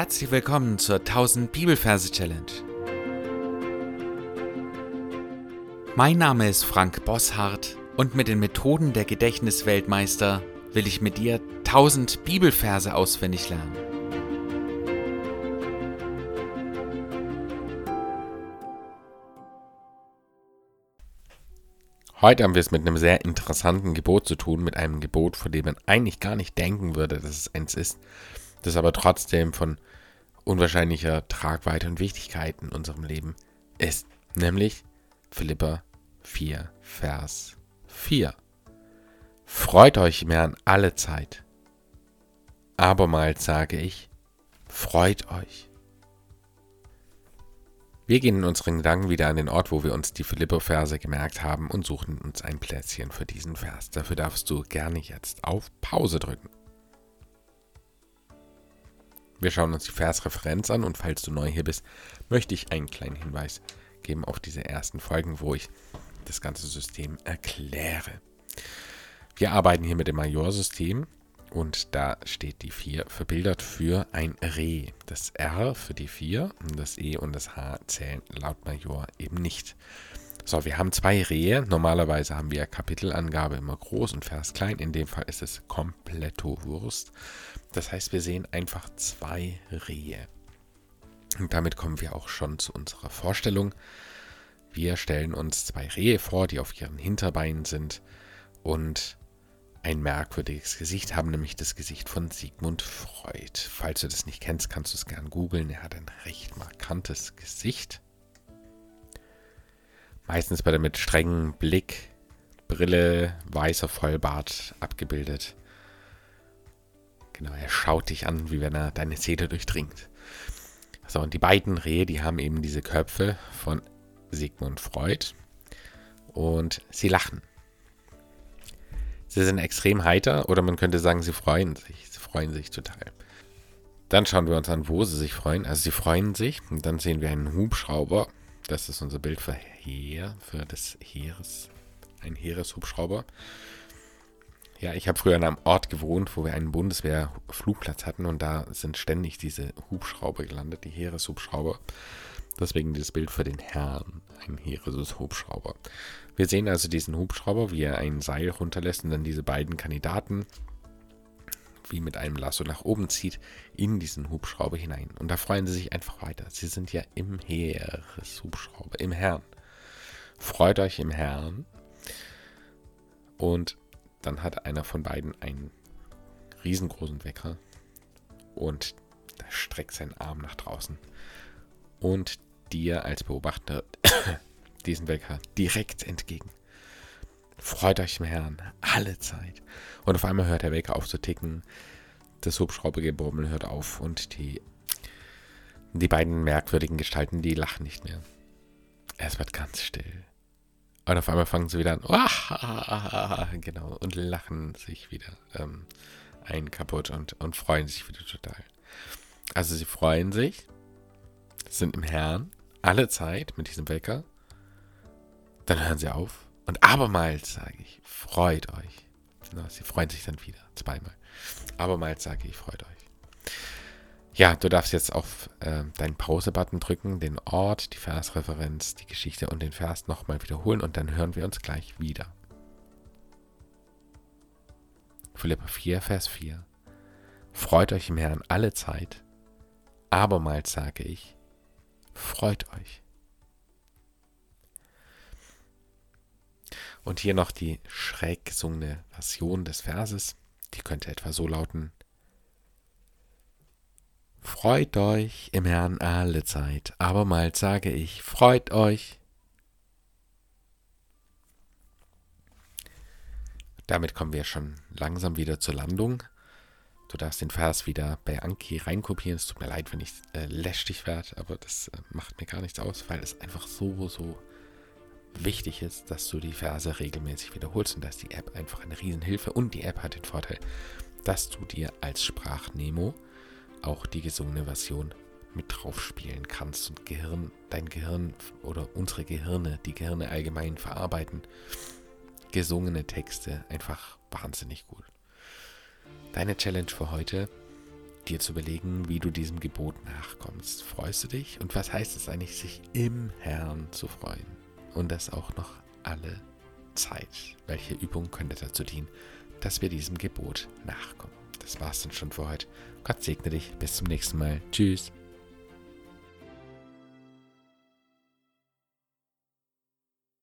Herzlich willkommen zur 1000 Bibelverse Challenge. Mein Name ist Frank Bosshardt und mit den Methoden der Gedächtnisweltmeister will ich mit dir 1000 Bibelverse auswendig lernen. Heute haben wir es mit einem sehr interessanten Gebot zu tun, mit einem Gebot, von dem man eigentlich gar nicht denken würde, dass es eins ist, das aber trotzdem von unwahrscheinlicher Tragweite und Wichtigkeit in unserem Leben ist, nämlich Philippa 4, Vers 4. Freut euch mehr an alle Zeit. Abermals sage ich, freut euch. Wir gehen in unseren Gedanken wieder an den Ort, wo wir uns die Philippo-Verse gemerkt haben und suchen uns ein Plätzchen für diesen Vers. Dafür darfst du gerne jetzt auf Pause drücken. Wir schauen uns die Versreferenz an und falls du neu hier bist, möchte ich einen kleinen Hinweis geben auf diese ersten Folgen, wo ich das ganze System erkläre. Wir arbeiten hier mit dem Majorsystem und da steht die 4 verbildert für ein Reh. Das R für die 4, das E und das H zählen laut Major eben nicht. So, wir haben zwei Rehe. Normalerweise haben wir Kapitelangabe immer groß und Vers klein. In dem Fall ist es kompletto Wurst. Das heißt, wir sehen einfach zwei Rehe. Und damit kommen wir auch schon zu unserer Vorstellung. Wir stellen uns zwei Rehe vor, die auf ihren Hinterbeinen sind und ein merkwürdiges Gesicht haben, nämlich das Gesicht von Sigmund Freud. Falls du das nicht kennst, kannst du es gern googeln. Er hat ein recht markantes Gesicht. Meistens bei der mit strengem Blick, Brille, weißer Vollbart abgebildet. Genau, er schaut dich an, wie wenn er deine Seele durchdringt. So, und die beiden Rehe, die haben eben diese Köpfe von Sigmund Freud. Und sie lachen. Sie sind extrem heiter oder man könnte sagen, sie freuen sich. Sie freuen sich total. Dann schauen wir uns an, wo sie sich freuen. Also sie freuen sich und dann sehen wir einen Hubschrauber. Das ist unser Bild für Heer, für das Heeres, ein Heereshubschrauber. Ja, ich habe früher an einem Ort gewohnt, wo wir einen Bundeswehrflugplatz hatten und da sind ständig diese Hubschrauber gelandet, die Heereshubschrauber. Deswegen dieses Bild für den Herrn, ein Heereshubschrauber. Wir sehen also diesen Hubschrauber, wie er ein Seil runterlässt und dann diese beiden Kandidaten wie mit einem Lasso nach oben zieht, in diesen Hubschrauber hinein. Und da freuen sie sich einfach weiter. Sie sind ja im Heereshubschrauber, im Herrn. Freut euch im Herrn. Und dann hat einer von beiden einen riesengroßen Wecker und streckt seinen Arm nach draußen. Und dir als Beobachter diesen Wecker direkt entgegen. Freut euch im Herrn, alle Zeit. Und auf einmal hört der Wecker auf zu ticken. Das Hubschraubergebummel hört auf und die, die beiden merkwürdigen Gestalten, die lachen nicht mehr. Es wird ganz still. Und auf einmal fangen sie wieder an, genau, und lachen sich wieder ähm, ein kaputt und, und freuen sich wieder total. Also sie freuen sich, sind im Herrn, alle Zeit mit diesem Wecker. Dann hören sie auf. Und abermals sage ich, freut euch. Na, sie freuen sich dann wieder, zweimal. Abermals sage ich, freut euch. Ja, du darfst jetzt auf äh, deinen Pause-Button drücken, den Ort, die Versreferenz, die Geschichte und den Vers nochmal wiederholen und dann hören wir uns gleich wieder. Philippa 4, Vers 4. Freut euch im Herrn alle Zeit. Abermals sage ich, freut euch. Und hier noch die schräg gesungene Version des Verses. Die könnte etwa so lauten. Freut euch im Herrn alle Zeit, abermals sage ich, freut euch. Damit kommen wir schon langsam wieder zur Landung. Du darfst den Vers wieder bei Anki reinkopieren. Es tut mir leid, wenn ich äh, lästig werde, aber das äh, macht mir gar nichts aus, weil es einfach so, so wichtig ist, dass du die Verse regelmäßig wiederholst und da ist die App einfach eine Riesenhilfe und die App hat den Vorteil, dass du dir als Sprachnemo auch die gesungene Version mit drauf spielen kannst und Gehirn, dein Gehirn oder unsere Gehirne, die Gehirne allgemein verarbeiten gesungene Texte einfach wahnsinnig gut. Deine Challenge für heute, dir zu überlegen, wie du diesem Gebot nachkommst. Freust du dich? Und was heißt es eigentlich, sich im Herrn zu freuen? Und das auch noch alle Zeit. Welche Übung könnte dazu dienen, dass wir diesem Gebot nachkommen? Das war's dann schon für heute. Gott segne dich. Bis zum nächsten Mal. Tschüss.